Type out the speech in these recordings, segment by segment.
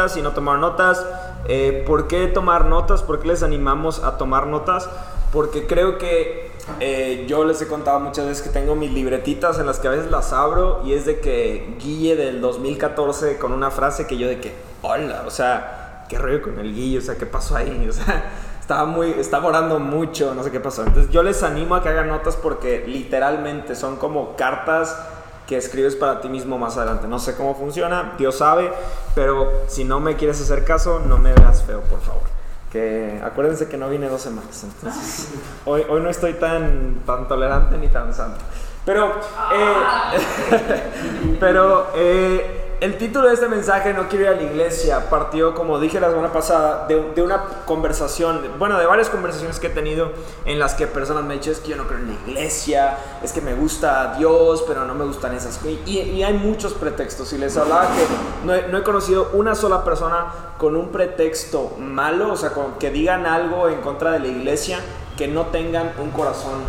notas y no tomaron notas. Eh, ¿Por qué tomar notas? ¿Por qué les animamos a tomar notas? Porque creo que eh, yo les he contado muchas veces que tengo mis libretitas en las que a veces las abro y es de que Guille del 2014 con una frase que yo de que, hola, o sea, qué rollo con el Guille, o sea, ¿qué pasó ahí? O sea, estaba muy, estaba orando mucho, no sé qué pasó. Entonces yo les animo a que hagan notas porque literalmente son como cartas que escribes para ti mismo más adelante. No sé cómo funciona, Dios sabe, pero si no me quieres hacer caso, no me veas feo, por favor. Que acuérdense que no vine dos semanas, entonces hoy, hoy no estoy tan, tan tolerante ni tan santo. Pero, eh, pero eh, el título de este mensaje, No quiero ir a la iglesia, partió, como dije la semana pasada, de, una conversación, bueno, de varias conversaciones que he tenido en las que personas me dicen, es que yo no creo en la iglesia, es que me gusta Dios, pero no me gustan esas cosas. Y, hay muchos pretextos. Y les hablaba que no he, no he, conocido una sola persona con un pretexto malo, o sea, con, que digan algo en contra de la iglesia, que no tengan un corazón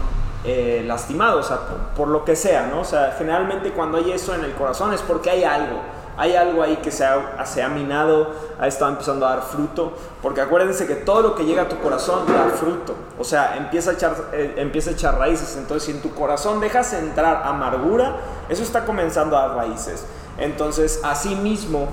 eh, lastimado, o sea, por, por, lo que sea, ¿no? O sea, generalmente cuando hay eso en el corazón es porque hay algo hay algo ahí que se ha, se ha minado, ha estado empezando a dar fruto, porque acuérdense que todo lo que llega a tu corazón da fruto, o sea, empieza a echar, eh, empieza a echar raíces, entonces si en tu corazón dejas entrar amargura, eso está comenzando a dar raíces. Entonces, así mismo,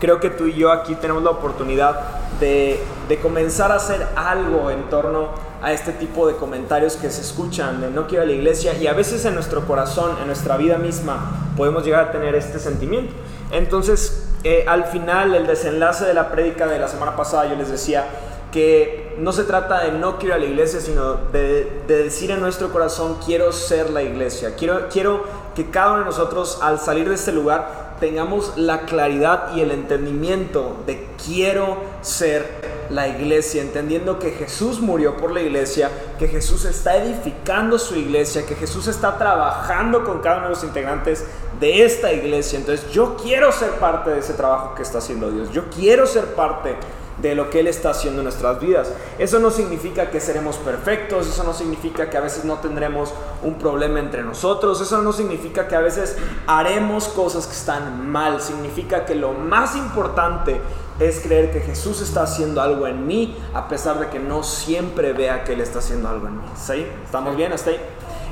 creo que tú y yo aquí tenemos la oportunidad de, de comenzar a hacer algo en torno a este tipo de comentarios que se escuchan de no quiero la iglesia y a veces en nuestro corazón, en nuestra vida misma, podemos llegar a tener este sentimiento. Entonces, eh, al final, el desenlace de la prédica de la semana pasada, yo les decía que no se trata de no quiero a la iglesia, sino de, de decir en nuestro corazón, quiero ser la iglesia. Quiero, quiero que cada uno de nosotros, al salir de este lugar, tengamos la claridad y el entendimiento de quiero ser la iglesia, entendiendo que Jesús murió por la iglesia, que Jesús está edificando su iglesia, que Jesús está trabajando con cada uno de los integrantes de esta iglesia. Entonces yo quiero ser parte de ese trabajo que está haciendo Dios, yo quiero ser parte de lo que Él está haciendo en nuestras vidas. Eso no significa que seremos perfectos, eso no significa que a veces no tendremos un problema entre nosotros, eso no significa que a veces haremos cosas que están mal, significa que lo más importante es creer que Jesús está haciendo algo en mí, a pesar de que no siempre vea que Él está haciendo algo en mí. ¿Sí? ¿Estamos bien hasta ahí?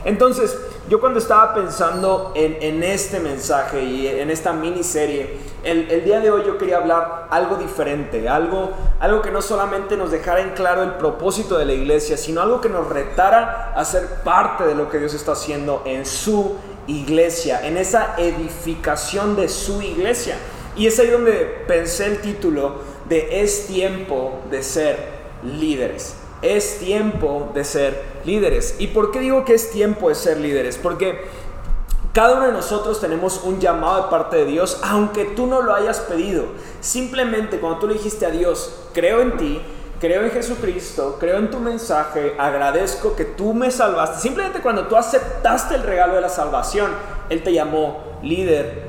Entonces, yo cuando estaba pensando en, este mensaje y en esta miniserie, el, el día de hoy yo quería hablar algo diferente, algo, algo que no solamente nos dejara en claro el propósito de la iglesia, sino algo que nos retara a ser parte de lo que Dios está haciendo en su iglesia, en esa edificación de su iglesia. Y es ahí donde pensé el título de Es tiempo de ser líderes. Es tiempo de ser líderes. ¿Y por qué digo que es tiempo de ser líderes? Porque cada uno de nosotros tenemos un llamado de parte de Dios, aunque tú no lo hayas pedido. Simplemente cuando tú le dijiste a Dios, creo en ti, creo en Jesucristo, creo en tu mensaje, agradezco que tú me salvaste. Simplemente cuando tú aceptaste el regalo de la salvación, Él te llamó líder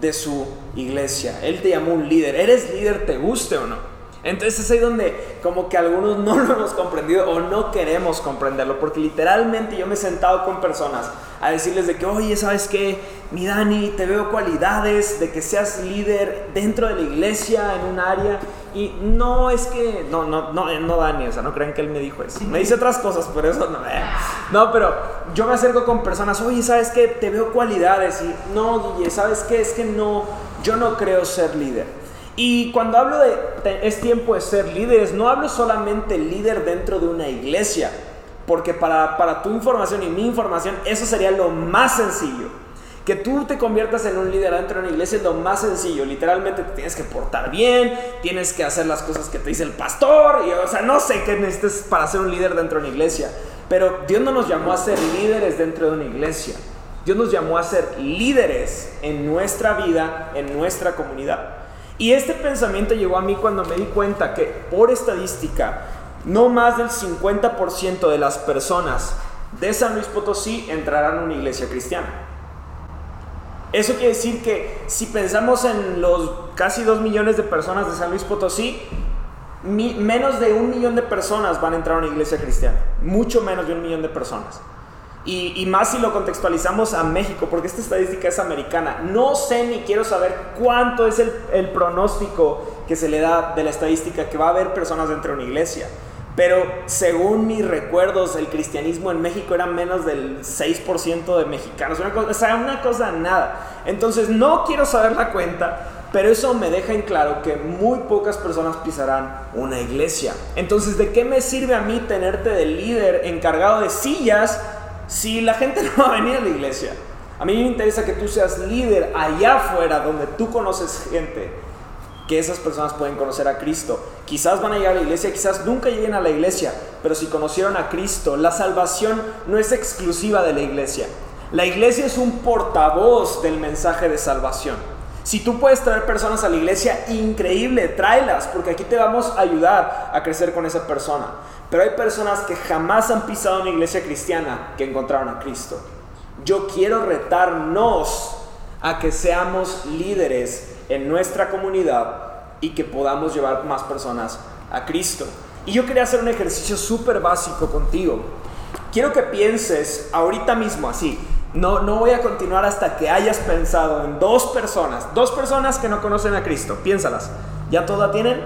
de su iglesia. Él te llamó un líder. ¿Eres líder, te guste o no? Entonces es ahí donde como que algunos no lo hemos comprendido o no queremos comprenderlo, porque literalmente yo me he sentado con personas a decirles de que, oye, ¿sabes qué? Mi Dani, te veo cualidades de que seas líder dentro de la iglesia en un área y no es que, no, no, no, no Dani, o sea, no crean que él me dijo eso. Me dice otras cosas, pero eso no. Eh. No, pero yo me acerco con personas, oye, ¿sabes qué? Te veo cualidades y no, Guille, ¿sabes qué? Es que no, yo no creo ser líder. Y cuando hablo de es tiempo de ser líderes, no hablo solamente líder dentro de una iglesia, porque para, para tu información y mi información eso sería lo más sencillo. Que tú te conviertas en un líder dentro de una iglesia es lo más sencillo. Literalmente te tienes que portar bien, tienes que hacer las cosas que te dice el pastor. Y, o sea, no sé qué necesitas para ser un líder dentro de una iglesia. Pero Dios no nos llamó a ser líderes dentro de una iglesia. Dios nos llamó a ser líderes en nuestra vida, en nuestra comunidad. Y este pensamiento llegó a mí cuando me di cuenta que por estadística, no más del 50% de las personas de San Luis Potosí entrarán a una iglesia cristiana. Eso quiere decir que si pensamos en los casi 2 millones de personas de San Luis Potosí, menos de un millón de personas van a entrar a una iglesia cristiana. Mucho menos de un millón de personas. Y, más si lo contextualizamos a México, porque esta estadística es americana. No sé ni quiero saber cuánto es el, el pronóstico que se le da de la estadística que va a haber personas dentro de una iglesia. Pero según mis recuerdos, el cristianismo en México era menos del 6% de mexicanos. Una cosa, o sea, una cosa nada. Entonces no quiero saber la cuenta, pero eso me deja en claro que muy pocas personas pisarán una iglesia. Entonces, ¿de qué me sirve a mí tenerte de líder encargado de sillas si la gente no va a venir a la iglesia? A mí me interesa que tú seas líder allá afuera, donde tú conoces gente que esas personas pueden conocer a Cristo. Quizás van a llegar a la iglesia, quizás nunca lleguen a la iglesia, pero si conocieron a Cristo, la salvación no es exclusiva de la iglesia. La iglesia es un portavoz del mensaje de salvación. Si tú puedes traer personas a la iglesia, increíble, tráelas, porque aquí te vamos a ayudar a crecer con esa persona. Pero hay personas que jamás han pisado una iglesia cristiana que encontraron a Cristo. Yo quiero retarnos a que seamos líderes en nuestra comunidad y que podamos llevar más personas a Cristo. Y yo quería hacer un ejercicio súper básico contigo. Quiero que pienses ahorita mismo así. No, no voy a continuar hasta que hayas pensado en dos personas, dos personas que no conocen a Cristo. Piénsalas. ¿Ya todas tienen?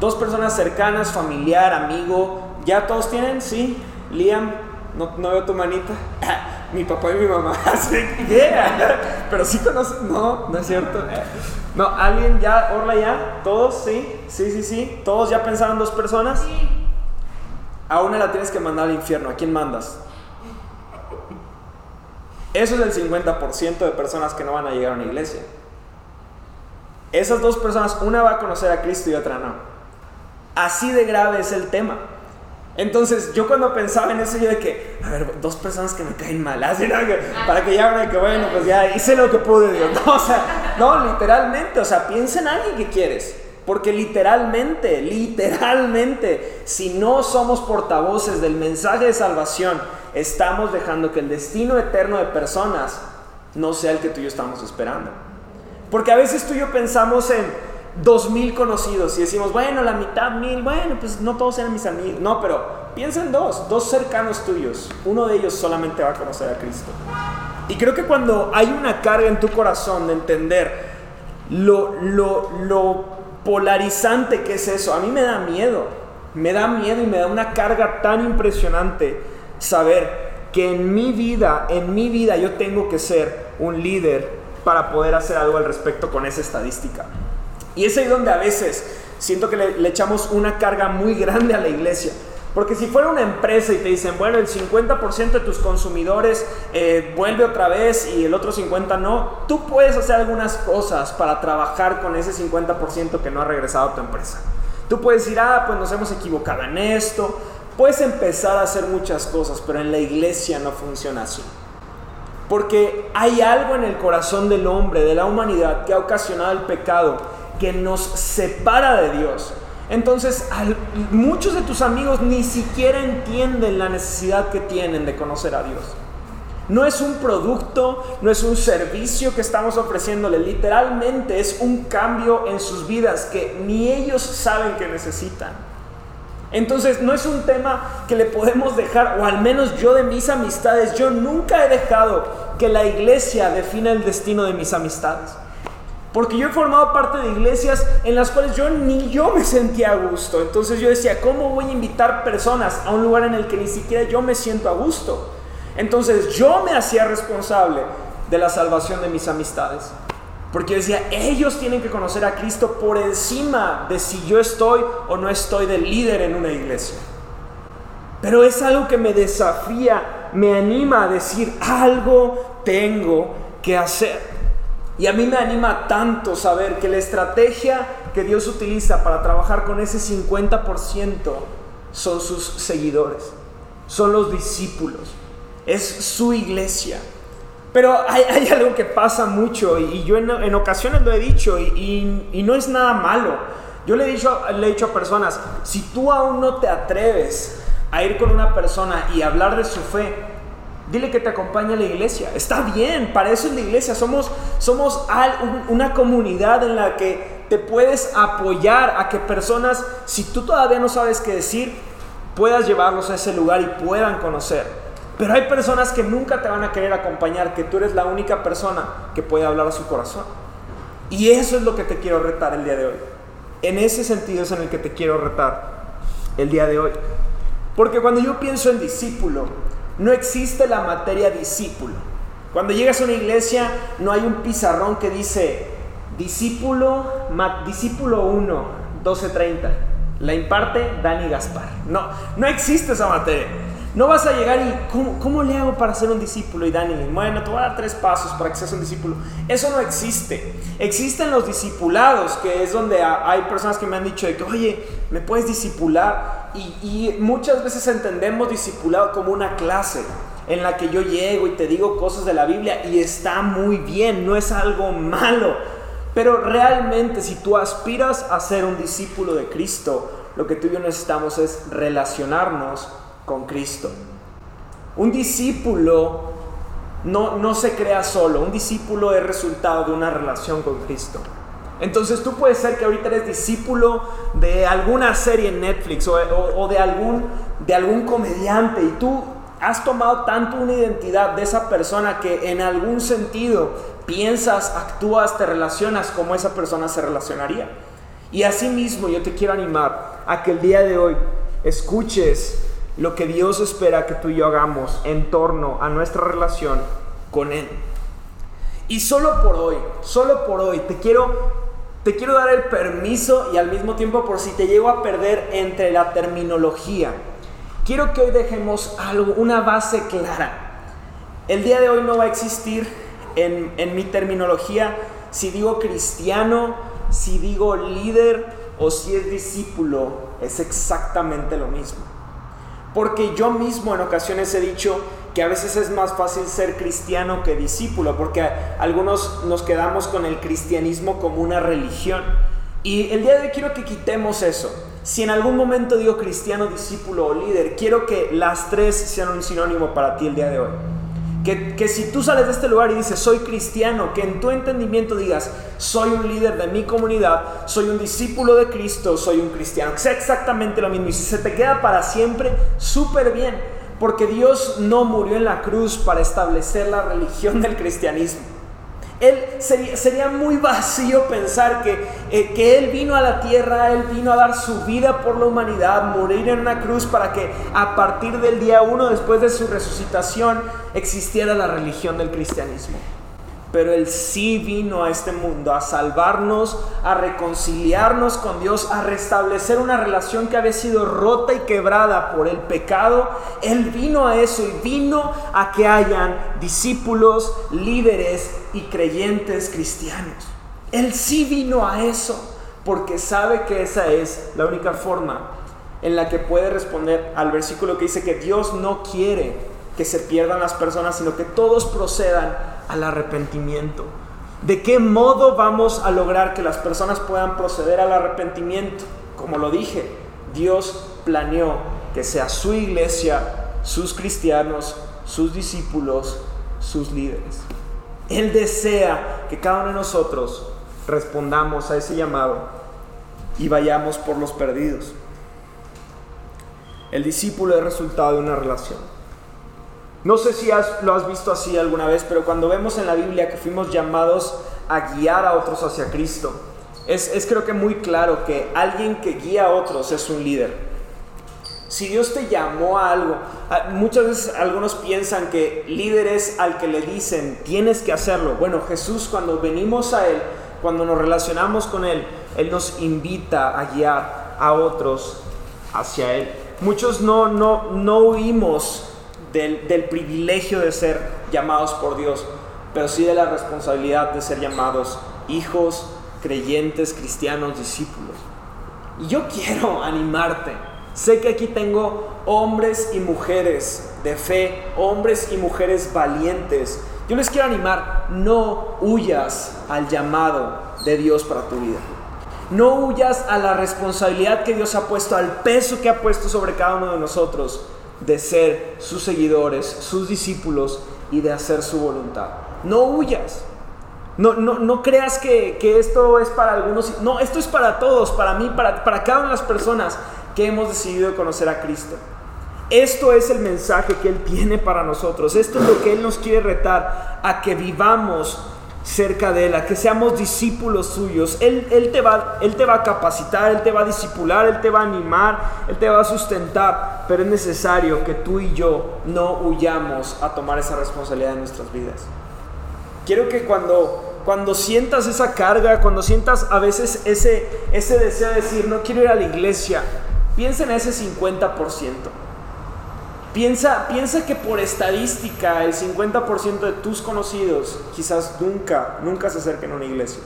Dos personas cercanas, familiar, amigo. ¿Ya todos tienen? Sí. Liam, no, no veo tu manita. mi papá y mi mamá. Así Pero sí conoces. No, no es cierto. No, alguien ya, Orla ya, todos, sí, sí, sí, sí. Todos ya pensaron dos personas. Sí. A una la tienes que mandar al infierno. ¿A quién mandas? Eso es el 50% de personas que no van a llegar a una iglesia. Esas dos personas, una va a conocer a Cristo y otra no. Así de grave es el tema. Entonces, yo cuando pensaba en eso, yo de que, a ver, dos personas que me caen mal, para que ya de que, bueno, pues ya hice lo que pude, Dios. No, no, literalmente, o sea, piensa en alguien que quieres. Porque literalmente, literalmente, si no somos portavoces del mensaje de salvación, estamos dejando que el destino eterno de personas no sea el que tú y yo estamos esperando. Porque a veces tú y yo pensamos en, dos mil conocidos y decimos, bueno, la mitad mil, bueno, pues no todos eran mis amigos. No, pero piensa en dos, dos cercanos tuyos. Uno de ellos solamente va a conocer a Cristo. Y creo que cuando hay una carga en tu corazón de entender lo, lo, lo polarizante que es eso, a mí me da miedo. Me da miedo y me da una carga tan impresionante saber que en mi vida, en mi vida yo tengo que ser un líder para poder hacer algo al respecto con esa estadística. Y es ahí donde a veces siento que le, echamos una carga muy grande a la iglesia. Porque si fuera una empresa y te dicen, bueno, el 50% de tus consumidores eh, vuelve otra vez y el otro 50% no, tú puedes hacer algunas cosas para trabajar con ese 50% que no ha regresado a tu empresa. Tú puedes decir, ah, pues nos hemos equivocado en esto. Puedes empezar a hacer muchas cosas, pero en la iglesia no funciona así. Porque hay algo en el corazón del hombre, de la humanidad, que ha ocasionado el pecado que nos separa de Dios. Entonces, muchos de tus amigos ni siquiera entienden la necesidad que tienen de conocer a Dios. No es un producto, no es un servicio que estamos ofreciéndole, literalmente es un cambio en sus vidas que ni ellos saben que necesitan. Entonces no es un tema que le podemos dejar, o al menos yo de mis amistades, yo nunca he dejado que la iglesia defina el destino de mis amistades. Porque yo he formado parte de iglesias en las cuales yo ni yo me sentía a gusto. Entonces yo decía, ¿cómo voy a invitar personas a un lugar en el que ni siquiera yo me siento a gusto? Entonces yo me hacía responsable de la salvación de mis amistades. Porque decía, ellos tienen que conocer a Cristo por encima de si yo estoy o no estoy de líder en una iglesia. Pero es algo que me desafía, me anima a decir, algo tengo que hacer. Y a mí me anima tanto saber que la estrategia que Dios utiliza para trabajar con ese 50% son sus seguidores, son los discípulos, es su iglesia. Pero hay, algo que pasa mucho y, yo en, ocasiones lo he dicho y, no es nada malo. Yo le he, dicho, le he dicho a personas, si tú aún no te atreves a ir con una persona y hablar de su fe, Dile que te acompañe a la iglesia. Está bien, para eso es la iglesia. Somos, somos una comunidad en la que te puedes apoyar a que personas, si tú todavía no sabes qué decir, puedas llevarlos a ese lugar y puedan conocer. Pero hay personas que nunca te van a querer acompañar, que tú eres la única persona que puede hablar a su corazón. Y eso es lo que te quiero retar el día de hoy. En ese sentido es en el que te quiero retar el día de hoy. Porque cuando yo pienso en discípulo, no existe la materia discípulo. Cuando llegas a una iglesia no hay un pizarrón que dice discípulo, discípulo 1, 1230. La imparte Dani Gaspar. No, no existe esa materia. No vas a llegar y, ¿cómo, ¿cómo, le hago para ser un discípulo? Y Dani, bueno, te voy a dar tres pasos para que seas un discípulo. Eso no existe. Existen los discipulados, que es donde hay personas que me han dicho de que, oye, ¿me puedes discipular? Y, y muchas veces entendemos discipulado como una clase en la que yo llego y te digo cosas de la Biblia y está muy bien, no es algo malo. Pero realmente si tú aspiras a ser un discípulo de Cristo, lo que tú y yo necesitamos es relacionarnos con Cristo. Un discípulo no, no se crea solo, un discípulo es resultado de una relación con Cristo. Entonces tú puedes ser que ahorita eres discípulo de alguna serie en Netflix o, de, algún, de algún comediante y tú has tomado tanto una identidad de esa persona que en algún sentido piensas, actúas, te relacionas como esa persona se relacionaría. Y asimismo yo te quiero animar a que el día de hoy escuches lo que Dios espera que tú y yo hagamos en torno a nuestra relación con Él. Y solo por hoy, solo por hoy, te quiero, te quiero dar el permiso y al mismo tiempo por si te llego a perder entre la terminología. Quiero que hoy dejemos algo, una base clara. El día de hoy no va a existir en, en mi terminología si digo cristiano, si digo líder o si es discípulo, es exactamente lo mismo. Porque yo mismo en ocasiones he dicho que a veces es más fácil ser cristiano que discípulo, porque algunos nos quedamos con el cristianismo como una religión. Y el día de hoy quiero que quitemos eso. Si en algún momento digo cristiano, discípulo o líder, quiero que las tres sean un sinónimo para ti el día de hoy. Que, si tú sales de este lugar y dices, soy cristiano, que en tu entendimiento digas, soy un líder de mi comunidad, soy un discípulo de Cristo, soy un cristiano. Que sea exactamente lo mismo. Y si se te queda para siempre, súper bien. Porque Dios no murió en la cruz para establecer la religión del cristianismo. Él sería, muy vacío pensar que, eh, que Él vino a la tierra, Él vino a dar su vida por la humanidad, morir en una cruz para que a partir del día uno, después de su resucitación, existiera la religión del cristianismo pero Él sí vino a este mundo a salvarnos, a reconciliarnos con Dios, a restablecer una relación que había sido rota y quebrada por el pecado. Él vino a eso y vino a que hayan discípulos, líderes y creyentes cristianos. Él sí vino a eso porque sabe que esa es la única forma en la que puede responder al versículo que dice que Dios no quiere que se pierdan las personas, sino que todos procedan al arrepentimiento. ¿De qué modo vamos a lograr que las personas puedan proceder al arrepentimiento? Como lo dije, Dios planeó que sea su iglesia, sus cristianos, sus discípulos, sus líderes. Él desea que cada uno de nosotros respondamos a ese llamado y vayamos por los perdidos. El discípulo es resultado de una relación. No sé si lo has visto así alguna vez, pero cuando vemos en la Biblia que fuimos llamados a guiar a otros hacia Cristo, es, creo que muy claro que alguien que guía a otros es un líder. Si Dios te llamó a algo, muchas veces algunos piensan que líder es al que le dicen, tienes que hacerlo. Bueno, Jesús cuando venimos a Él, cuando nos relacionamos con Él, Él nos invita a guiar a otros hacia Él. Muchos no, no, no huimos del, privilegio de ser llamados por Dios, pero sí de la responsabilidad de ser llamados hijos, creyentes, cristianos, discípulos. Y yo quiero animarte. Sé que aquí tengo hombres y mujeres de fe, hombres y mujeres valientes. Yo les quiero animar, no huyas al llamado de Dios para tu vida. No huyas a la responsabilidad que Dios ha puesto, al peso que ha puesto sobre cada uno de nosotros de ser sus seguidores, sus discípulos y de hacer su voluntad. No huyas. No, no, no creas que, esto es para algunos. No, esto es para todos, para mí, para, para cada una de las personas que hemos decidido conocer a Cristo. Esto es el mensaje que Él tiene para nosotros. Esto es lo que Él nos quiere retar a que vivamos cerca de Él, que seamos discípulos suyos. Él, él, te va, él te va a capacitar, Él te va a discipular, Él te va a animar, Él te va a sustentar, pero es necesario que tú y yo no huyamos a tomar esa responsabilidad en nuestras vidas. Quiero que cuando, cuando sientas esa carga, cuando sientas a veces ese, ese deseo de decir, no quiero ir a la iglesia, piensa en ese 50%. Piensa, piensa que por estadística el 50% de tus conocidos quizás nunca, nunca se acerquen a una iglesia.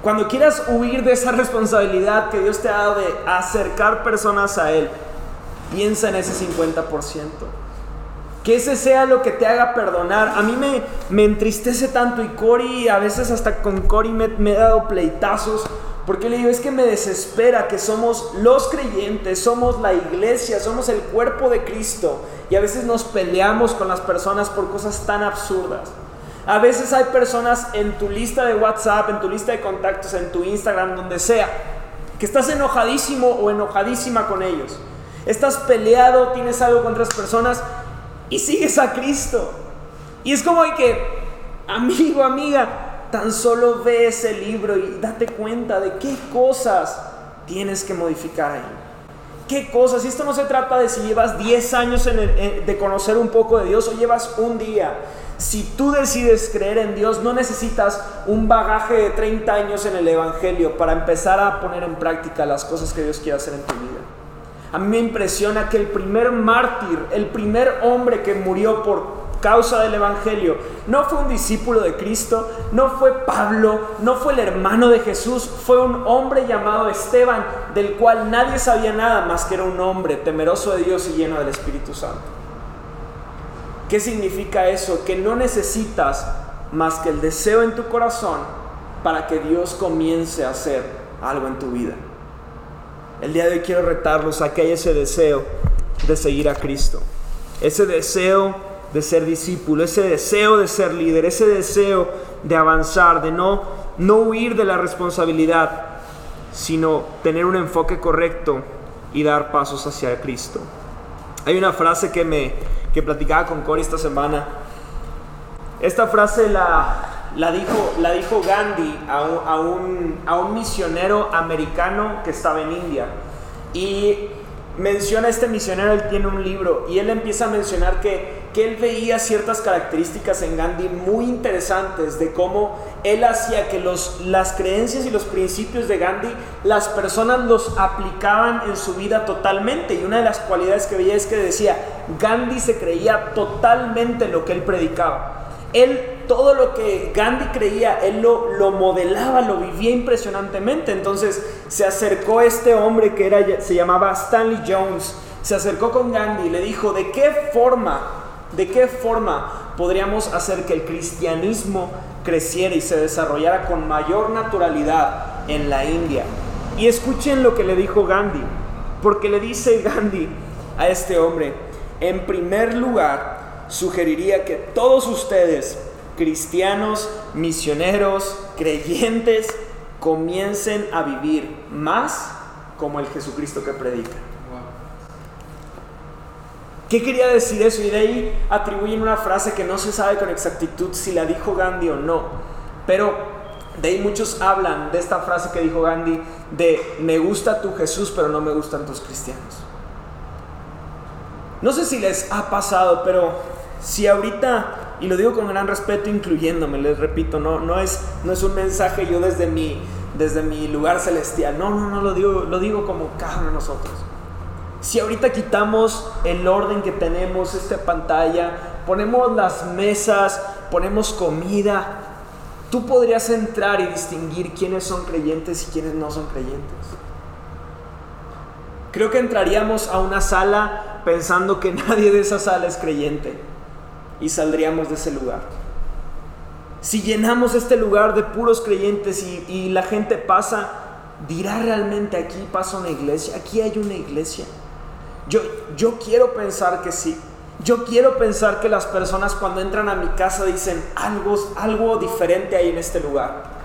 Cuando quieras huir de esa responsabilidad que Dios te ha dado de acercar personas a Él, piensa en ese 50%. Que ese sea lo que te haga perdonar. A mí me, me entristece tanto y Cory, a veces hasta con Cory me, me he dado pleitazos porque le digo, es que me desespera que somos los creyentes, somos la iglesia, somos el cuerpo de Cristo y a veces nos peleamos con las personas por cosas tan absurdas. A veces hay personas en tu lista de WhatsApp, en tu lista de contactos, en tu Instagram, donde sea, que estás enojadísimo o enojadísima con ellos. Estás peleado, tienes algo con otras personas y sigues a Cristo. Y es como hay que, amigo, amiga, Tan solo ve ese libro y date cuenta de qué cosas tienes que modificar ahí. ¿Qué cosas? Y esto no se trata de si llevas 10 años de conocer un poco de Dios o llevas un día. Si tú decides creer en Dios, no necesitas un bagaje de 30 años en el Evangelio para empezar a poner en práctica las cosas que Dios quiere hacer en tu vida. A mí me impresiona que el primer mártir, el primer hombre que murió por causa del Evangelio. No fue un discípulo de Cristo, no fue Pablo, no fue el hermano de Jesús, fue un hombre llamado Esteban, del cual nadie sabía nada más que era un hombre temeroso de Dios y lleno del Espíritu Santo. ¿Qué significa eso? Que no necesitas más que el deseo en tu corazón para que Dios comience a hacer algo en tu vida. El día de hoy quiero retarlos a que haya ese deseo de seguir a Cristo. Ese deseo de ser discípulo, ese deseo de ser líder, ese deseo de avanzar, de no, no huir de la responsabilidad, sino tener un enfoque correcto y dar pasos hacia Cristo. Hay una frase que me que platicaba con Cory esta semana. Esta frase la, la, dijo, la dijo Gandhi a un, a, un, a un misionero americano que estaba en India. Y menciona este misionero, él tiene un libro y él empieza a mencionar que, que él veía ciertas características en Gandhi muy interesantes de cómo él hacía que los, las creencias y los principios de Gandhi las personas los aplicaban en su vida totalmente y una de las cualidades que veía es que decía, Gandhi se creía totalmente lo que él predicaba. Él todo lo que Gandhi creía, él lo, lo, modelaba, lo vivía impresionantemente. Entonces se acercó este hombre que era, se llamaba Stanley Jones, se acercó con Gandhi y le dijo, ¿de qué forma, de qué forma podríamos hacer que el cristianismo creciera y se desarrollara con mayor naturalidad en la India? Y escuchen lo que le dijo Gandhi, porque le dice Gandhi a este hombre, en primer lugar, sugeriría que todos ustedes cristianos, misioneros, creyentes, comiencen a vivir más como el Jesucristo que predica. ¿Qué quería decir eso? Y de ahí atribuyen una frase que no se sabe con exactitud si la dijo Gandhi o no. Pero de ahí muchos hablan de esta frase que dijo Gandhi de me gusta tu Jesús pero no me gustan tus cristianos. No sé si les ha pasado, pero si ahorita y lo digo con gran respeto, incluyéndome, les repito, no, no, es, no es un mensaje yo desde mi, desde mi lugar celestial, no, no, no, lo digo, lo digo como cada uno de nosotros. Si ahorita quitamos el orden que tenemos, esta pantalla, ponemos las mesas, ponemos comida, tú podrías entrar y distinguir quiénes son creyentes y quiénes no son creyentes. Creo que entraríamos a una sala pensando que nadie de esa sala es creyente y saldríamos de ese lugar. Si llenamos este lugar de puros creyentes y, la gente pasa, dirá realmente aquí pasa una iglesia, aquí hay una iglesia. Yo, yo quiero pensar que sí. Yo quiero pensar que las personas cuando entran a mi casa dicen algo, algo diferente hay en este lugar.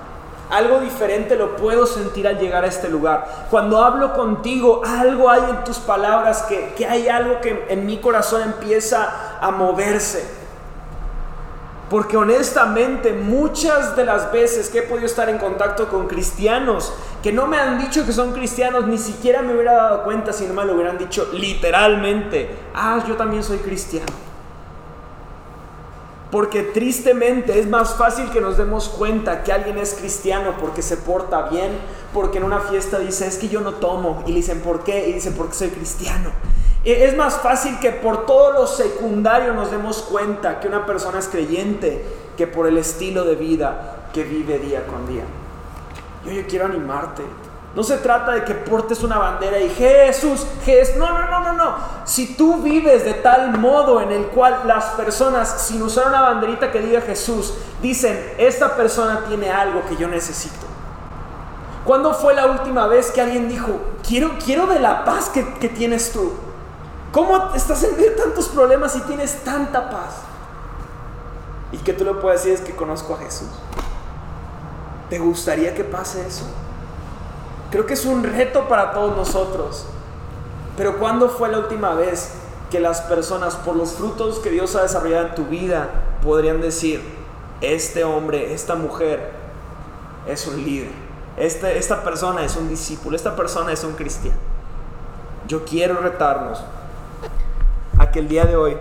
Algo diferente lo puedo sentir al llegar a este lugar. Cuando hablo contigo, algo hay en tus palabras que, que hay algo que en mi corazón empieza a moverse. Porque honestamente muchas de las veces que he podido estar en contacto con cristianos que no me han dicho que son cristianos, ni siquiera me hubiera dado cuenta si no me lo hubieran dicho literalmente, ah, yo también soy cristiano. Porque tristemente es más fácil que nos demos cuenta que alguien es cristiano porque se porta bien, porque en una fiesta dice, es que yo no tomo, y le dicen, ¿por qué? Y dice, porque soy cristiano. Es más fácil que por todo lo secundario nos demos cuenta que una persona es creyente que por el estilo de vida que vive día con día. Yo, quiero animarte. No se trata de que portes una bandera y Jesús, Jesús. No, no, no, no, no. Si tú vives de tal modo en el cual las personas, sin usar una banderita que diga Jesús, dicen, esta persona tiene algo que yo necesito. ¿Cuándo fue la última vez que alguien dijo, quiero, quiero de la paz que tienes tú? ¿Cómo estás en medio de tantos problemas y tienes tanta paz? Y que tú lo puedes decir es que conozco a Jesús. ¿Te gustaría que pase eso? Creo que es un reto para todos nosotros. Pero ¿cuándo fue la última vez que las personas, por los frutos que Dios ha desarrollado en tu vida, podrían decir, este hombre, esta mujer es un líder, este, esta persona es un discípulo, esta persona es un cristiano? Yo quiero retarnos que el día de hoy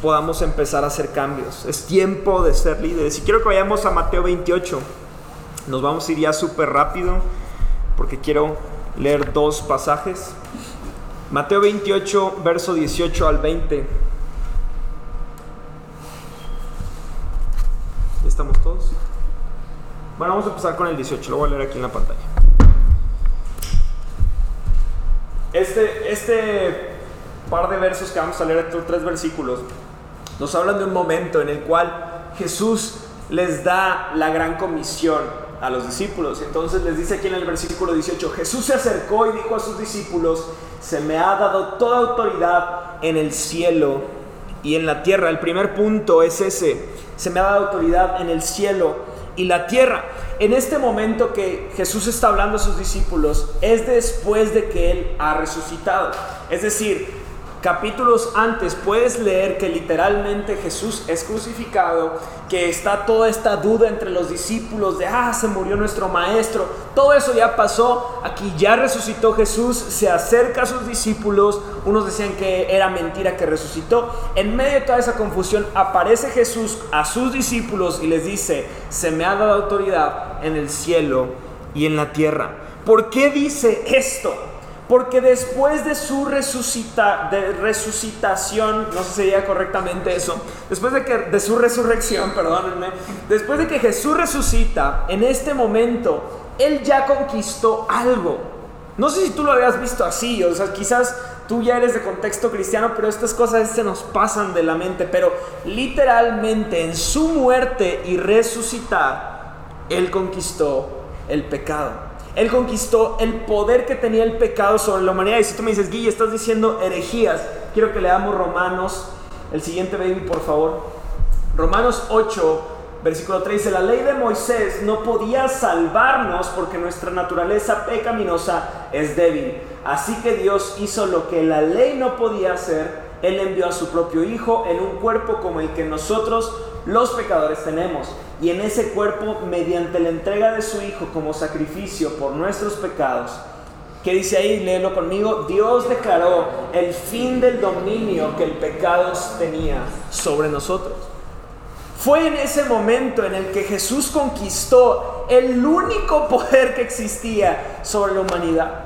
podamos empezar a hacer cambios. Es tiempo de ser líderes. Y quiero que vayamos a Mateo 28. Nos vamos a ir ya súper rápido porque quiero leer dos pasajes. Mateo 28, verso 18 al 20. ¿Ya estamos todos? Bueno, vamos a empezar con el 18, lo voy a leer aquí en la pantalla. Este, este par de versos que vamos a leer, estos tres versículos, nos hablan de un momento en el cual Jesús les da la gran comisión a los discípulos. Entonces les dice aquí en el versículo 18, Jesús se acercó y dijo a sus discípulos, se me ha dado toda autoridad en el cielo y en la tierra. El primer punto es ese, se me ha dado autoridad en el cielo y la tierra. En este momento que Jesús está hablando a sus discípulos es después de que Él ha resucitado. Es decir, capítulos antes puedes leer que literalmente Jesús es crucificado, que está toda esta duda entre los discípulos de, ah, se murió nuestro maestro. Todo eso ya pasó, aquí ya resucitó Jesús, se acerca a sus discípulos, unos decían que era mentira que resucitó. En medio de toda esa confusión aparece Jesús a sus discípulos y les dice, se me ha dado autoridad en el cielo y en la tierra. ¿Por qué dice esto? Porque después de su resucita, de resucitación, no sé si sería correctamente eso, después de, que, de su resurrección, perdónenme, después de que Jesús resucita, en este momento, Él ya conquistó algo. No sé si tú lo habías visto así, o sea, quizás tú ya eres de contexto cristiano, pero estas cosas se nos pasan de la mente, pero literalmente en su muerte y resucitar, Él conquistó el pecado. Él conquistó el poder que tenía el pecado sobre la humanidad. Y si tú me dices, Guille, estás diciendo herejías, quiero que leamos Romanos, el siguiente baby, por favor. Romanos 8, versículo 13. La ley de Moisés no podía salvarnos porque nuestra naturaleza pecaminosa es débil. Así que Dios hizo lo que la ley no podía hacer. Él envió a su propio Hijo en un cuerpo como el que nosotros los pecadores tenemos. Y en ese cuerpo, mediante la entrega de su Hijo como sacrificio por nuestros pecados, que dice ahí, léelo conmigo, Dios declaró el fin del dominio que el pecado tenía sobre nosotros. Fue en ese momento en el que Jesús conquistó el único poder que existía sobre la humanidad.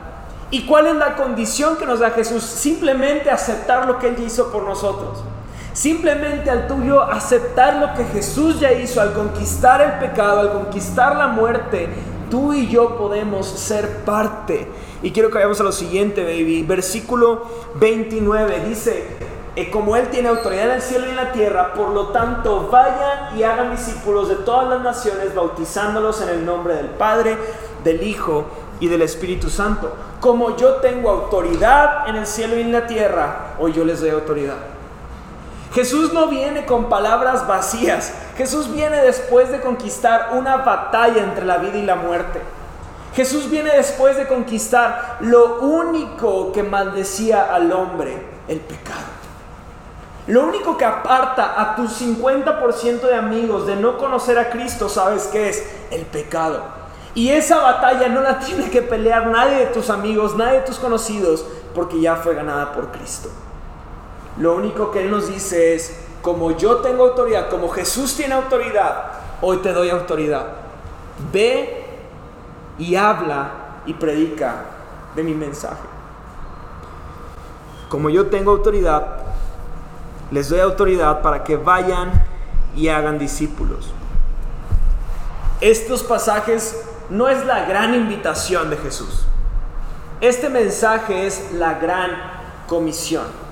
¿Y cuál es la condición que nos da Jesús? Simplemente aceptar lo que Él hizo por nosotros. Simplemente al tuyo aceptar lo que Jesús ya hizo, al conquistar el pecado, al conquistar la muerte, tú y yo podemos ser parte. Y quiero que vayamos a lo siguiente, baby. Versículo 29 dice, eh, como Él tiene autoridad en el cielo y en la tierra, por lo tanto vayan y hagan discípulos de todas las naciones, bautizándolos en el nombre del Padre, del Hijo y del Espíritu Santo. Como yo tengo autoridad en el cielo y en la tierra, hoy yo les doy autoridad. Jesús no viene con palabras vacías. Jesús viene después de conquistar una batalla entre la vida y la muerte. Jesús viene después de conquistar lo único que maldecía al hombre, el pecado. Lo único que aparta a tu 50% de amigos de no conocer a Cristo, ¿sabes qué es? El pecado. Y esa batalla no la tiene que pelear nadie de tus amigos, nadie de tus conocidos, porque ya fue ganada por Cristo. Lo único que Él nos dice es, como yo tengo autoridad, como Jesús tiene autoridad, hoy te doy autoridad. Ve y habla y predica de mi mensaje. Como yo tengo autoridad, les doy autoridad para que vayan y hagan discípulos. Estos pasajes no es la gran invitación de Jesús. Este mensaje es la gran comisión.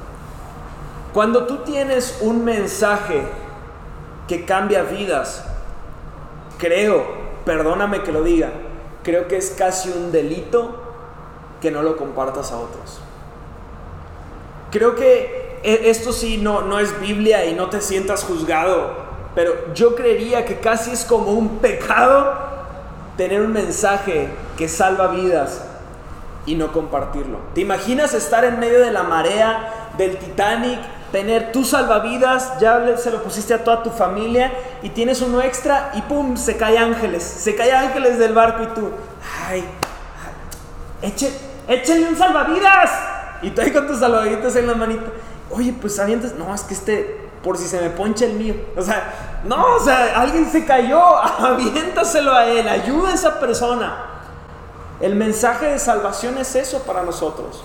Cuando tú tienes un mensaje que cambia vidas, creo, perdóname que lo diga, creo que es casi un delito que no lo compartas a otros. Creo que e, esto sí no, no es Biblia y no te sientas juzgado, pero yo creería que casi es como un pecado tener un mensaje que salva vidas y no compartirlo. ¿Te imaginas estar en medio de la marea del Titanic, tener tu salvavidas, ya se lo pusiste a toda tu familia y tienes uno extra y pum, se cae ángeles, se cae ángeles del barco y tú, ay, eche, échenle un salvavidas. Y tú ahí con tus salvavidas en la manita, oye, pues avientas, no, es que este, por si se me poncha el mío. O sea, no, o sea, alguien se cayó, aviéntaselo a él, ayuda a esa persona. El mensaje de salvación es eso para nosotros.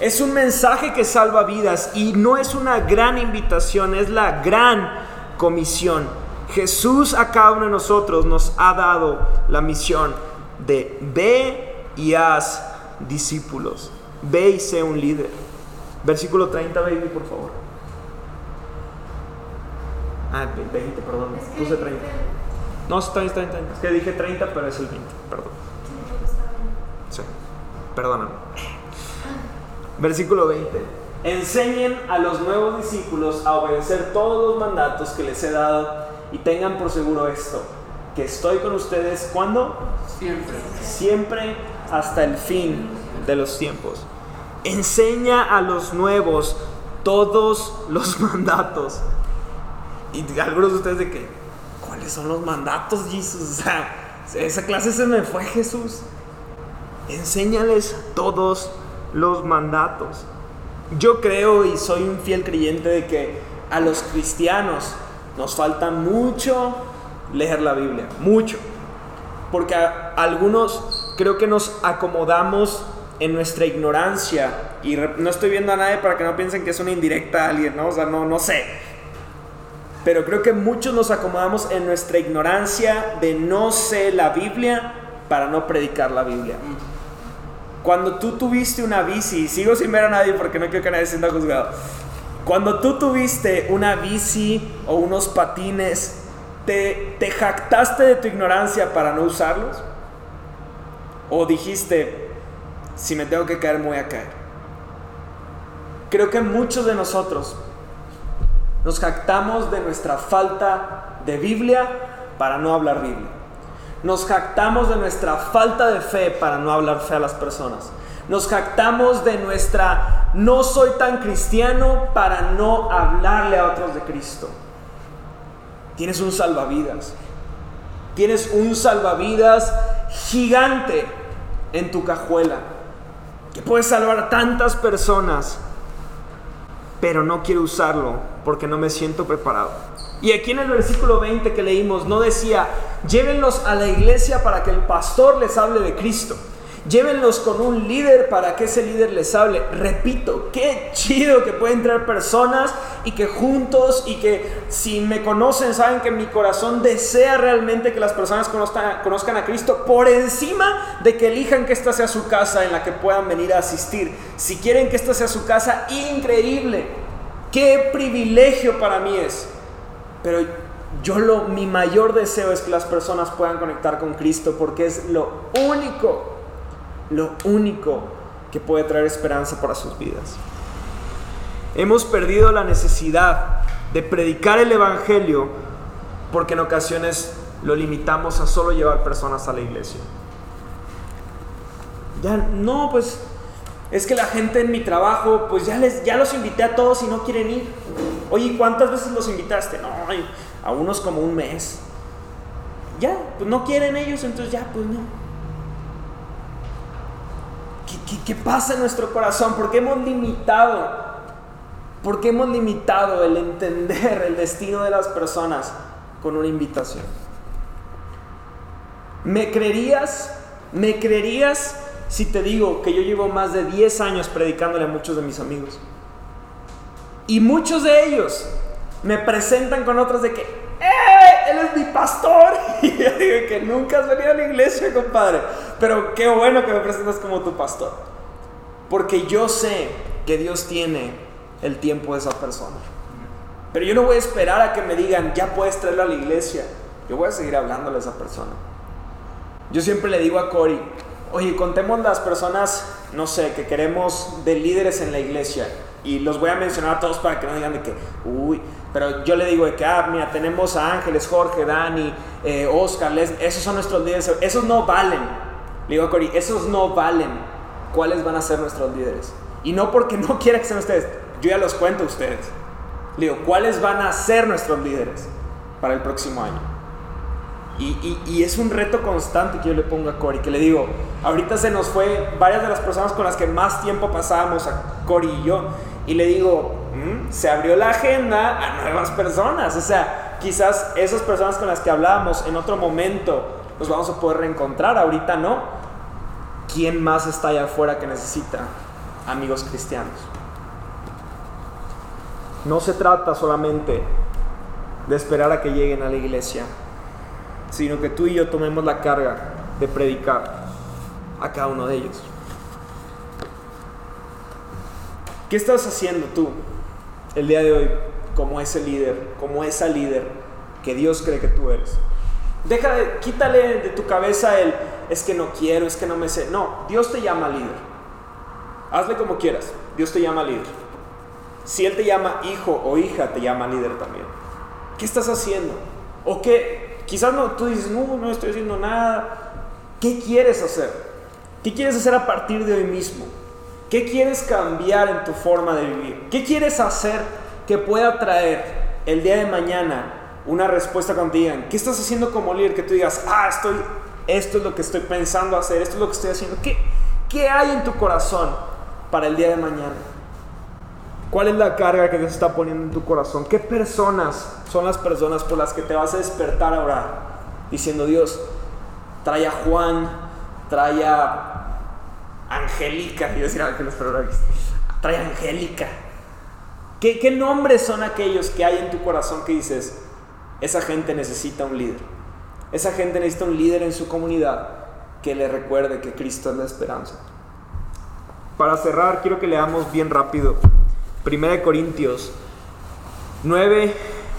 Es un mensaje que salva vidas y no es una gran invitación, es la gran comisión. Jesús a cada uno de nosotros nos ha dado la misión de ve y haz discípulos. Ve y sé un líder. Versículo 30, baby, por favor. Ah, 20, perdón. Puse 30. No, está bien, está bien, Es que dije 30, pero es el 20, perdón. Sí, perdóname. Versículo 20. Enseñen a los nuevos discípulos a obedecer todos los mandatos que les he dado y tengan por seguro esto, que estoy con ustedes cuando? Siempre. Siempre hasta el fin de los tiempos. Enseña a los nuevos todos los mandatos. Y algunos de ustedes de que, ¿cuáles son los mandatos, Jesús? O sea, esa clase se me fue Jesús. Enséñales todos los mandatos. Yo creo y soy un fiel creyente de que a los cristianos nos falta mucho leer la Biblia, mucho. Porque algunos creo que nos acomodamos en nuestra ignorancia. Y no estoy viendo a nadie para que no piensen que es una indirecta a alguien, ¿no? O sea, no, no sé. Pero creo que muchos nos acomodamos en nuestra ignorancia de no sé la Biblia para no predicar la Biblia. Cuando tú tuviste una bici, sigo sin ver a nadie porque no quiero que nadie se sienta juzgado. Cuando tú tuviste una bici o unos patines, ¿te, ¿te jactaste de tu ignorancia para no usarlos? ¿O dijiste, si me tengo que caer, me voy a caer? Creo que muchos de nosotros nos jactamos de nuestra falta de Biblia para no hablar Biblia. Nos jactamos de nuestra falta de fe para no hablar fe a las personas. Nos jactamos de nuestra no soy tan cristiano para no hablarle a otros de Cristo. Tienes un salvavidas. Tienes un salvavidas gigante en tu cajuela que puede salvar a tantas personas, pero no quiero usarlo porque no me siento preparado. Y aquí en el versículo 20 que leímos no decía, llévenlos a la iglesia para que el pastor les hable de Cristo. Llévenlos con un líder para que ese líder les hable. Repito, qué chido que pueden traer personas y que juntos y que si me conocen saben que mi corazón desea realmente que las personas conozcan, conozcan a Cristo por encima de que elijan que esta sea su casa en la que puedan venir a asistir. Si quieren que esta sea su casa, increíble. Qué privilegio para mí es. Pero yo lo, mi mayor deseo es que las personas puedan conectar con Cristo porque es lo único, lo único que puede traer esperanza para sus vidas. hemos perdido la necesidad de predicar el Evangelio porque en ocasiones lo limitamos a solo llevar personas a la iglesia. Ya, no, pues es que la gente en mi trabajo, pues ya, les, ya los invité a todos y no quieren ir. Oye, ¿cuántas veces los invitaste? No, a unos como un mes. Ya, pues no quieren ellos, entonces ya, pues no. ¿Qué, qué pasa en nuestro corazón? ¿Por qué hemos limitado? ¿Por qué hemos limitado el entender el destino de las personas con una invitación? ¿Me creerías? ¿Me creerías si te digo que yo llevo más de 10 años predicándole a muchos de mis amigos? Y muchos de ellos me presentan con otros de que, ¡eh! Él es mi pastor. Y yo digo que nunca has venido a la iglesia, compadre. Pero qué bueno que me presentas como tu pastor. Porque yo sé que Dios tiene el tiempo de esa persona. Pero yo no voy a esperar a que me digan, ya puedes traerlo a la iglesia. Yo voy a seguir hablándole a esa persona. Yo siempre le digo a Cory, oye, contemos las personas, no sé, que queremos de líderes en la iglesia. Y los voy a mencionar a todos para que no digan de que, uy, pero yo le digo de que, ah, mira, tenemos a Ángeles, Jorge, Dani, eh, Oscar, Les, esos son nuestros líderes. Esos no valen. Le digo a Cory, esos no valen. ¿Cuáles van a ser nuestros líderes? Y no porque no quiera que sean ustedes, yo ya los cuento a ustedes. Le digo, ¿cuáles van a ser nuestros líderes para el próximo año? Y, es un reto constante que yo le pongo a Cory, que le digo, ahorita se nos fue varias de las personas con las que más tiempo pasábamos, a Cory y yo, y le digo, mm, se abrió la agenda a nuevas personas, o sea, quizás esas personas con las que hablábamos en otro momento nos vamos a poder reencontrar, ahorita no. ¿Quién más está allá afuera que necesita amigos cristianos? No se trata solamente de esperar a que lleguen a la iglesia, sino que tú y yo tomemos la carga de predicar a cada uno de ellos. ¿Qué estás haciendo tú el día de hoy como ese líder, como esa líder que Dios cree que tú eres? Deja de, quítale de tu cabeza el es que no quiero, es que no me sé. No, Dios te llama líder. Hazle como quieras. Dios te llama líder. Si Él te llama hijo o hija, te llama líder también. ¿Qué estás haciendo? ¿O qué, Quizás no, tú dices, no, no estoy haciendo nada. ¿Qué quieres hacer? ¿Qué quieres hacer a partir de hoy mismo? ¿Qué quieres cambiar en tu forma de vivir? ¿Qué quieres hacer que pueda traer el día de mañana una respuesta cuando te digan, ¿qué estás haciendo como líder? Que tú digas, ah, estoy, esto es lo que estoy pensando hacer, esto es lo que estoy haciendo. ¿Qué, qué hay en tu corazón para el día de mañana? ¿Cuál es la carga que Dios está poniendo en tu corazón? ¿Qué personas son las personas por las que te vas a despertar a orar? Diciendo, Dios, trae a Juan, trae a Angélica, a decir Ángeles, pero trae a Angélica. ¿Qué, ¿Qué nombres son aquellos que hay en tu corazón que dices, esa gente necesita un líder? Esa gente necesita un líder en su comunidad que le recuerde que Cristo es la esperanza. Para cerrar, quiero que leamos bien rápido 1 Corintios 9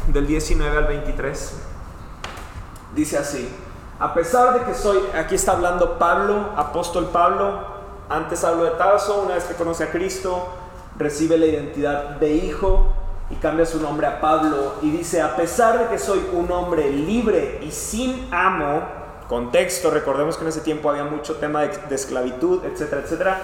del 19 al 23. Dice así, a pesar de que soy, aquí está hablando Pablo, apóstol Pablo, antes hablo de Tarso, una vez que conoce a Cristo, recibe la identidad de hijo y cambia su nombre a Pablo y dice, a pesar de que soy un hombre libre y sin amo, contexto, recordemos que en ese tiempo había mucho tema de, de esclavitud, etcétera, etcétera,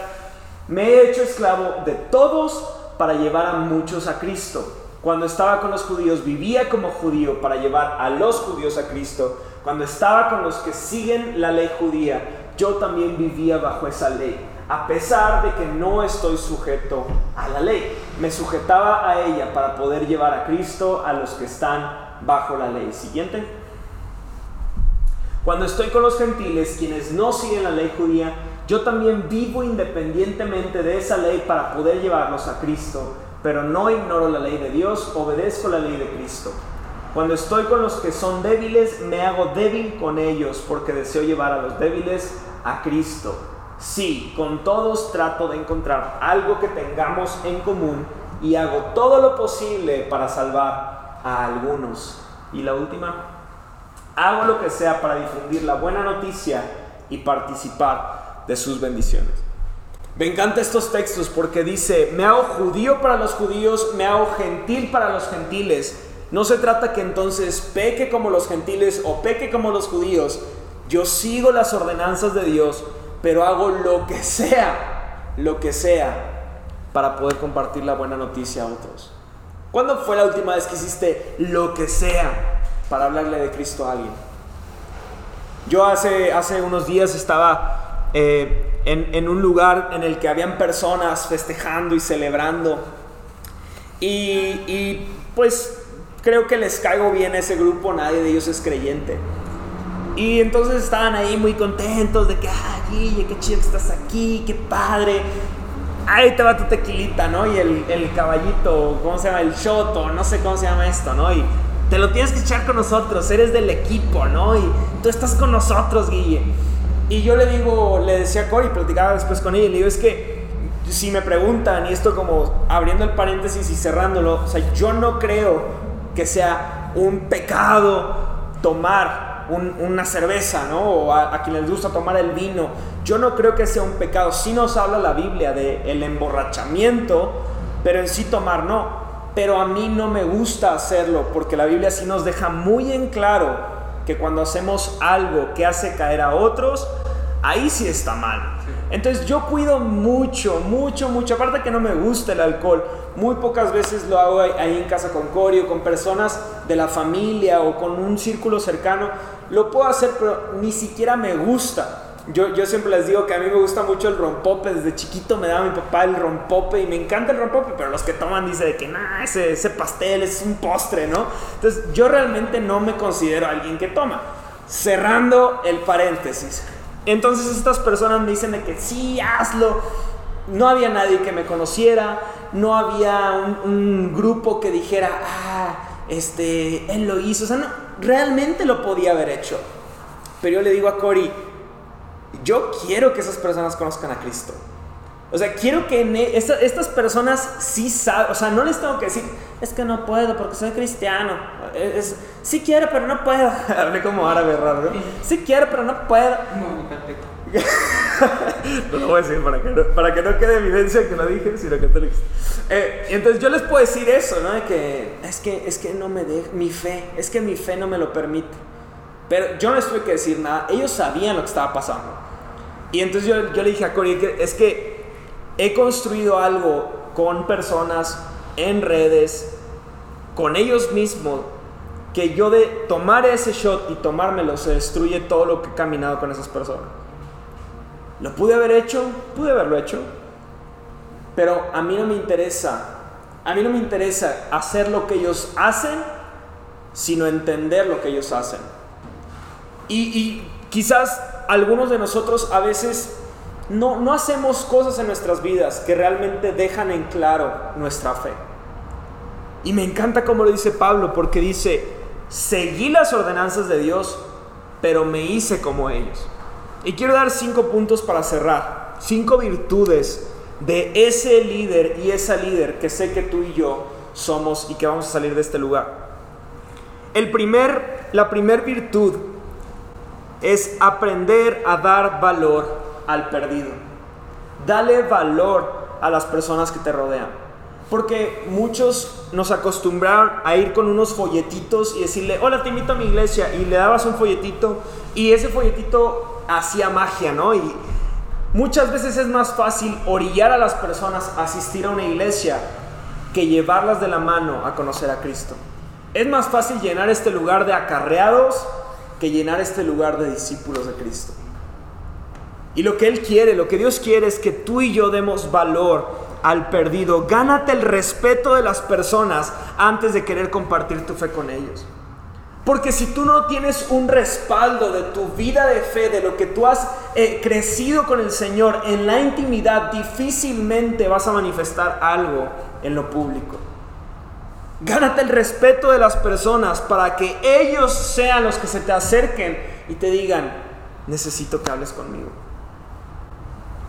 me he hecho esclavo de todos para llevar a muchos a Cristo. Cuando estaba con los judíos vivía como judío para llevar a los judíos a Cristo. Cuando estaba con los que siguen la ley judía, yo también vivía bajo esa ley. A pesar de que no estoy sujeto a la ley, me sujetaba a ella para poder llevar a Cristo a los que están bajo la ley. Siguiente. Cuando estoy con los gentiles, quienes no siguen la ley judía, yo también vivo independientemente de esa ley para poder llevarlos a Cristo, pero no ignoro la ley de Dios, obedezco la ley de Cristo. Cuando estoy con los que son débiles, me hago débil con ellos porque deseo llevar a los débiles a Cristo. Sí, con todos trato de encontrar algo que tengamos en común y hago todo lo posible para salvar a algunos. Y la última, hago lo que sea para difundir la buena noticia y participar de sus bendiciones. Me encantan estos textos porque dice, me hago judío para los judíos, me hago gentil para los gentiles. No se trata que entonces peque como los gentiles o peque como los judíos. Yo sigo las ordenanzas de Dios, pero hago lo que sea, lo que sea, para poder compartir la buena noticia a otros. ¿Cuándo fue la última vez que hiciste lo que sea para hablarle de Cristo a alguien? Yo hace, hace unos días estaba eh, en, un lugar en el que habían personas festejando y celebrando. Y, y pues creo que les caigo bien a ese grupo, nadie de ellos es creyente. Y entonces estaban ahí muy contentos de que, ah, Guille, qué chido que estás aquí, qué padre ahí te va tu tequilita, ¿no? Y el, el caballito, ¿cómo se llama? El shoto, no sé cómo se llama esto, ¿no? Y te lo tienes que echar con nosotros, eres del equipo, ¿no? Y tú estás con nosotros, Guille. Y yo le digo, le decía a Cory, platicaba después con ella, y le digo, es que si me preguntan, y esto como abriendo el paréntesis y cerrándolo, o sea, yo no creo que sea un pecado tomar una cerveza, ¿no? O a, quien les gusta tomar el vino. Yo no creo que sea un pecado. Sí nos habla la Biblia de el emborrachamiento, pero en sí tomar no. Pero a mí no me gusta hacerlo porque la Biblia sí nos deja muy en claro que cuando hacemos algo que hace caer a otros, ahí sí está mal. Entonces yo cuido mucho, mucho, mucho. Aparte que no me gusta el alcohol, muy pocas veces lo hago ahí en casa con Cory o con personas de la familia o con un círculo cercano. Lo puedo hacer, pero ni siquiera me gusta. Yo, yo siempre les digo que a mí me gusta mucho el rompope. Desde chiquito me daba mi papá el rompope y me encanta el rompope, pero los que toman dicen de que nah, ese, ese pastel es un postre, ¿no? Entonces yo realmente no me considero alguien que toma. Cerrando el paréntesis. Entonces estas personas me dicen de que sí, hazlo. No había nadie que me conociera, no había un, grupo que dijera, ah, este, él lo hizo. O sea, no, realmente lo podía haber hecho. Pero yo le digo a Cory, yo quiero que esas personas conozcan a Cristo. O sea, quiero que e, estas personas sí saben, o sea, no les tengo que decir, es que no puedo porque soy cristiano. Es, sí quiero, pero no puedo. Hablé como árabe raro, ¿no? Sí quiero, pero no puedo. no lo voy a decir para que no, para que no quede evidencia que lo dije, sino que te lo eh, entonces yo les puedo decir eso, ¿no? De que es que, es que no me deja, mi fe, es que mi fe no me lo permite. Pero yo no les tuve que decir nada, ellos sabían lo que estaba pasando. Y entonces yo, yo le dije a Cory, es que he construido algo con personas en redes, con ellos mismos, que yo de tomar ese shot y tomármelo se destruye todo lo que he caminado con esas personas. ¿Lo pude haber hecho? Pude haberlo hecho. Pero a mí no me interesa, a mí no me interesa hacer lo que ellos hacen, sino entender lo que ellos hacen. Y, y quizás algunos de nosotros a veces no, no hacemos cosas en nuestras vidas que realmente dejan en claro nuestra fe. Y me encanta como lo dice Pablo, porque dice, seguí las ordenanzas de Dios, pero me hice como ellos. Y quiero dar cinco puntos para cerrar, cinco virtudes de ese líder y esa líder que sé que tú y yo somos y que vamos a salir de este lugar. El primer, la primer virtud es aprender a dar valor al perdido. Dale valor a las personas que te rodean. Porque muchos nos acostumbraron a ir con unos folletitos y decirle, hola, te invito a mi iglesia. Y le dabas un folletito y ese folletito hacía magia, ¿no? Y muchas veces es más fácil orillar a las personas a asistir a una iglesia que llevarlas de la mano a conocer a Cristo. Es más fácil llenar este lugar de acarreados que llenar este lugar de discípulos de Cristo. Y lo que Él quiere, lo que Dios quiere es que tú y yo demos valor al perdido. Gánate el respeto de las personas antes de querer compartir tu fe con ellos. Porque si tú no tienes un respaldo de tu vida de fe, de lo que tú has eh, crecido con el Señor en la intimidad, difícilmente vas a manifestar algo en lo público. Gánate el respeto de las personas para que ellos sean los que se te acerquen y te digan, necesito que hables conmigo.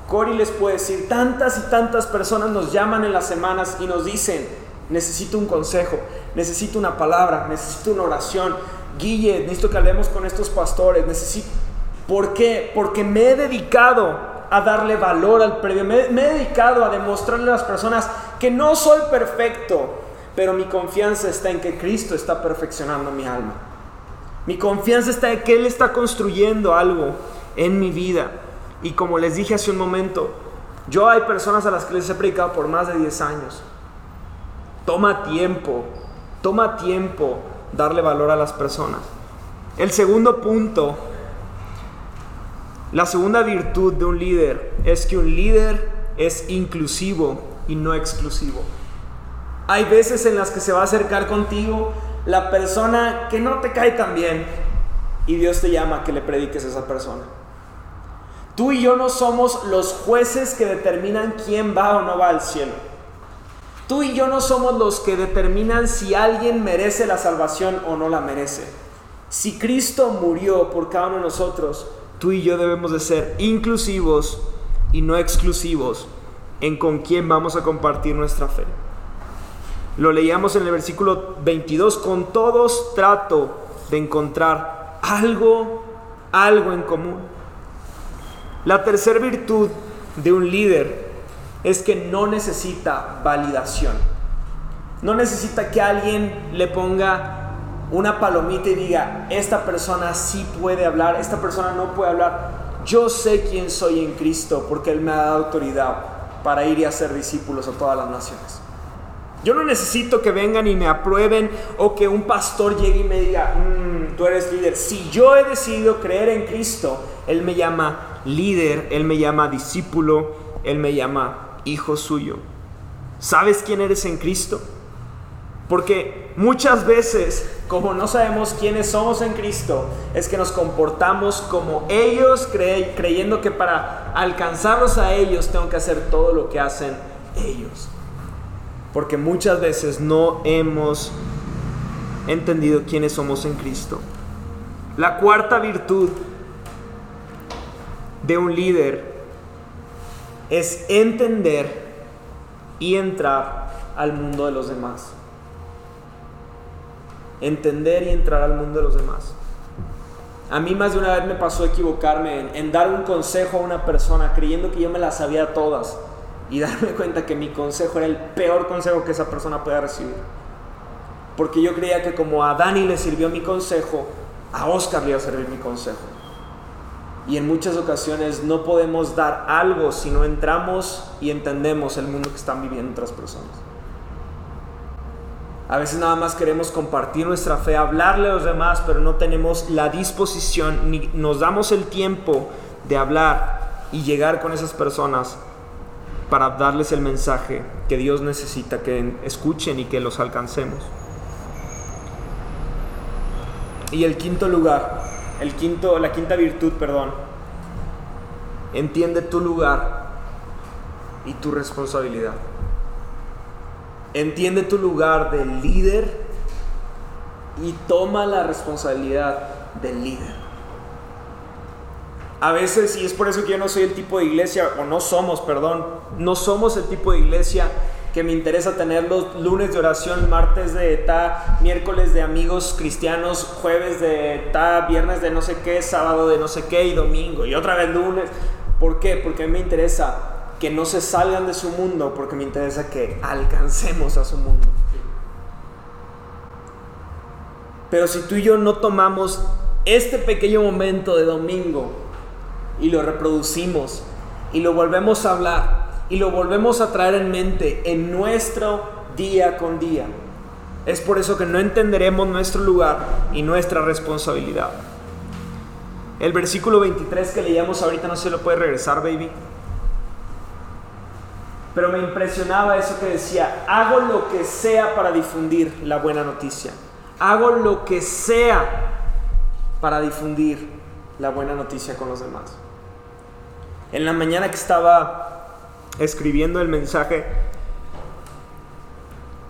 Cory les puede decir, tantas y tantas personas nos llaman en las semanas y nos dicen, necesito un consejo, necesito una palabra, necesito una oración. Guille, necesito que hablemos con estos pastores, necesito... ¿Por qué? Porque me he dedicado a darle valor al previo. Me, me, he dedicado a demostrarle a las personas que no soy perfecto, pero mi confianza está en que Cristo está perfeccionando mi alma. Mi confianza está en que Él está construyendo algo en mi vida. Y como les dije hace un momento, yo hay personas a las que les he predicado por más de 10 años. Toma tiempo, toma tiempo darle valor a las personas. El segundo punto, la segunda virtud de un líder es que un líder es inclusivo y no exclusivo. Hay veces en las que se va a acercar contigo la persona que no te cae tan bien y Dios te llama a que le prediques a esa persona. Tú y yo no somos los jueces que determinan quién va o no va al cielo. Tú y yo no somos los que determinan si alguien merece la salvación o no la merece. Si Cristo murió por cada uno de nosotros, tú y yo debemos de ser inclusivos y no exclusivos en con quién vamos a compartir nuestra fe. Lo leíamos en el versículo 22, con todos trato de encontrar algo, algo en común. La tercera virtud de un líder es que no necesita validación. No necesita que alguien le ponga una palomita y diga, esta persona sí puede hablar, esta persona no puede hablar. Yo sé quién soy en Cristo porque Él me ha dado autoridad para ir y hacer discípulos a todas las naciones. Yo no necesito que vengan y me aprueben o que un pastor llegue y me diga, mm, tú eres líder. Si yo he decidido creer en Cristo, Él me llama líder, Él me llama discípulo, Él me llama hijo suyo. ¿Sabes quién eres en Cristo? Porque muchas veces, como no sabemos quiénes somos en Cristo, es que nos comportamos como ellos, creyendo que para alcanzarlos a ellos tengo que hacer todo lo que hacen ellos. Porque muchas veces no hemos entendido quiénes somos en Cristo. La cuarta virtud de un líder es entender y entrar al mundo de los demás. Entender y entrar al mundo de los demás. A mí más de una vez me pasó equivocarme en, dar un consejo a una persona creyendo que yo me las sabía todas y darme cuenta que mi consejo era el peor consejo que esa persona pueda recibir. Porque yo creía que como a Dani le sirvió mi consejo, a Oscar le iba a servir mi consejo. Y en muchas ocasiones no podemos dar algo si no entramos y entendemos el mundo que están viviendo otras personas. A veces nada más queremos compartir nuestra fe, hablarle a los demás, pero no tenemos la disposición ni nos damos el tiempo de hablar y llegar con esas personas para darles el mensaje que Dios necesita que escuchen y que los alcancemos. Y el quinto lugar, el quinto, la quinta virtud, perdón. Entiende tu lugar y tu responsabilidad. Entiende tu lugar de líder y toma la responsabilidad del líder. A veces, y es por eso que yo no soy el tipo de iglesia, o no somos, perdón, no somos el tipo de iglesia que me interesa tener los lunes de oración, martes de ta, miércoles de amigos cristianos, jueves de ta, viernes de no sé qué, sábado de no sé qué y domingo y otra vez lunes. ¿Por qué? Porque a mí me interesa que no se salgan de su mundo, porque me interesa que alcancemos a su mundo. Pero si tú y yo no tomamos este pequeño momento de domingo y lo reproducimos y lo volvemos a hablar, y lo volvemos a traer en mente en nuestro día con día. Es por eso que no entenderemos nuestro lugar y nuestra responsabilidad. El versículo 23 que leíamos ahorita no se lo puede regresar, baby. Pero me impresionaba eso que decía, hago lo que sea para difundir la buena noticia. Hago lo que sea para difundir la buena noticia con los demás. En la mañana que estaba escribiendo el mensaje,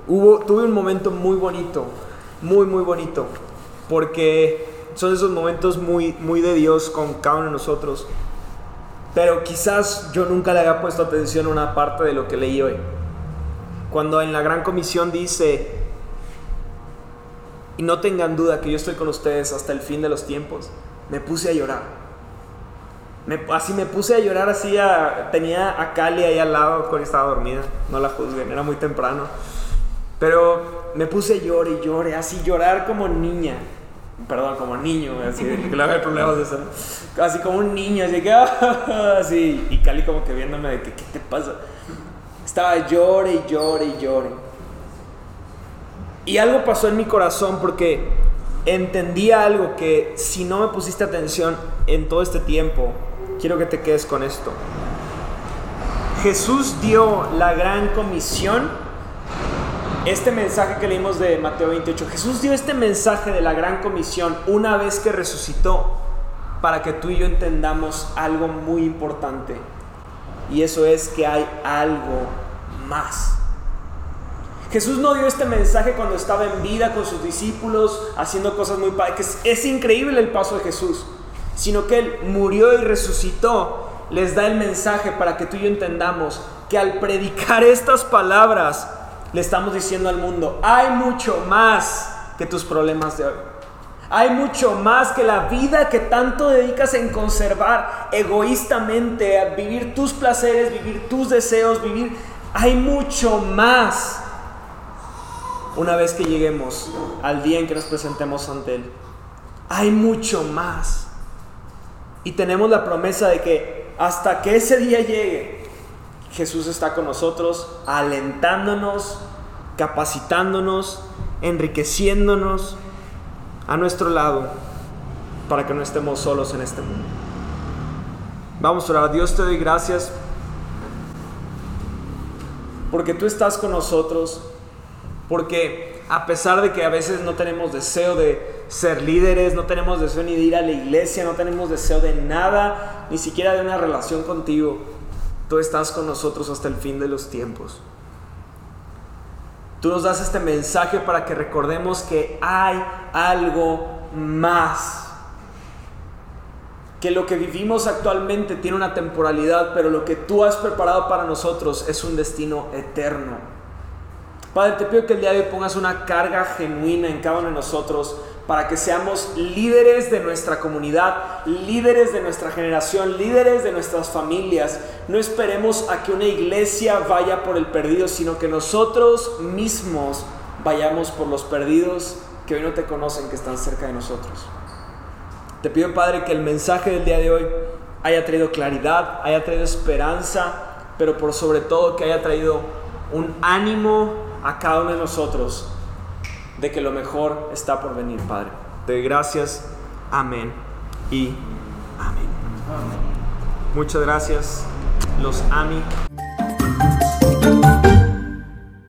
hubo, tuve un momento muy bonito, muy, muy bonito, porque son esos momentos muy, muy de Dios con cada uno de nosotros. Pero quizás yo nunca le había puesto atención a una parte de lo que leí hoy. Cuando en la gran comisión dice, y no tengan duda que yo estoy con ustedes hasta el fin de los tiempos, me puse a llorar Me, así me puse a llorar así, tenía a Cali ahí al lado, Cori estaba dormida, no la juzguen, era muy temprano. Pero me puse a llorar y lloré, así llorar como niña. Perdón, como niño, así, que le problemas de eso. Así como un niño, así que, así. Y Cali como que viéndome de que, ¿qué te pasa? Estaba llore y llore y llore. Y algo pasó en mi corazón porque entendí algo que si no me pusiste atención en todo este tiempo, quiero que te quedes con esto. Jesús dio la gran comisión este mensaje que leímos de Mateo 28, Jesús dio este mensaje de la gran comisión una vez que resucitó para que tú y yo entendamos algo muy importante. Y eso es que hay algo más. Jesús no dio este mensaje cuando estaba en vida con sus discípulos, haciendo cosas muy padres. Es increíble el paso de Jesús, sino que Él murió y resucitó. Les da el mensaje para que tú y yo entendamos que al predicar estas palabras, le estamos diciendo al mundo, hay mucho más que tus problemas de hoy. Hay mucho más que la vida que tanto dedicas en conservar egoístamente, a vivir tus placeres, vivir tus deseos, vivir... Hay mucho más una vez que lleguemos al día en que nos presentemos ante Él. Hay mucho más. Y tenemos la promesa de que hasta que ese día llegue, Jesús está con nosotros, alentándonos, capacitándonos, enriqueciéndonos a nuestro lado para que no estemos solos en este mundo. Vamos a orar. Dios te doy gracias porque tú estás con nosotros, porque a pesar de que a veces no tenemos deseo de ser líderes, no tenemos deseo ni de ir a la iglesia, no tenemos deseo de nada, ni siquiera de una relación contigo, Tú estás con nosotros hasta el fin de los tiempos. Tú nos das este mensaje para que recordemos que hay algo más. Que lo que vivimos actualmente tiene una temporalidad, pero lo que tú has preparado para nosotros es un destino eterno. Padre, te pido que el día de hoy pongas una carga genuina en cada uno de nosotros para que seamos líderes de nuestra comunidad, líderes de nuestra generación, líderes de nuestras familias. No esperemos a que una iglesia vaya por el perdido, sino que nosotros mismos vayamos por los perdidos que hoy no te conocen, que están cerca de nosotros. Te pido, Padre, que el mensaje del día de hoy haya traído claridad, haya traído esperanza, pero por sobre todo que haya traído un ánimo a cada uno de nosotros de que lo mejor está por venir, Padre. De gracias. Amén y amén. Muchas gracias. Los amo.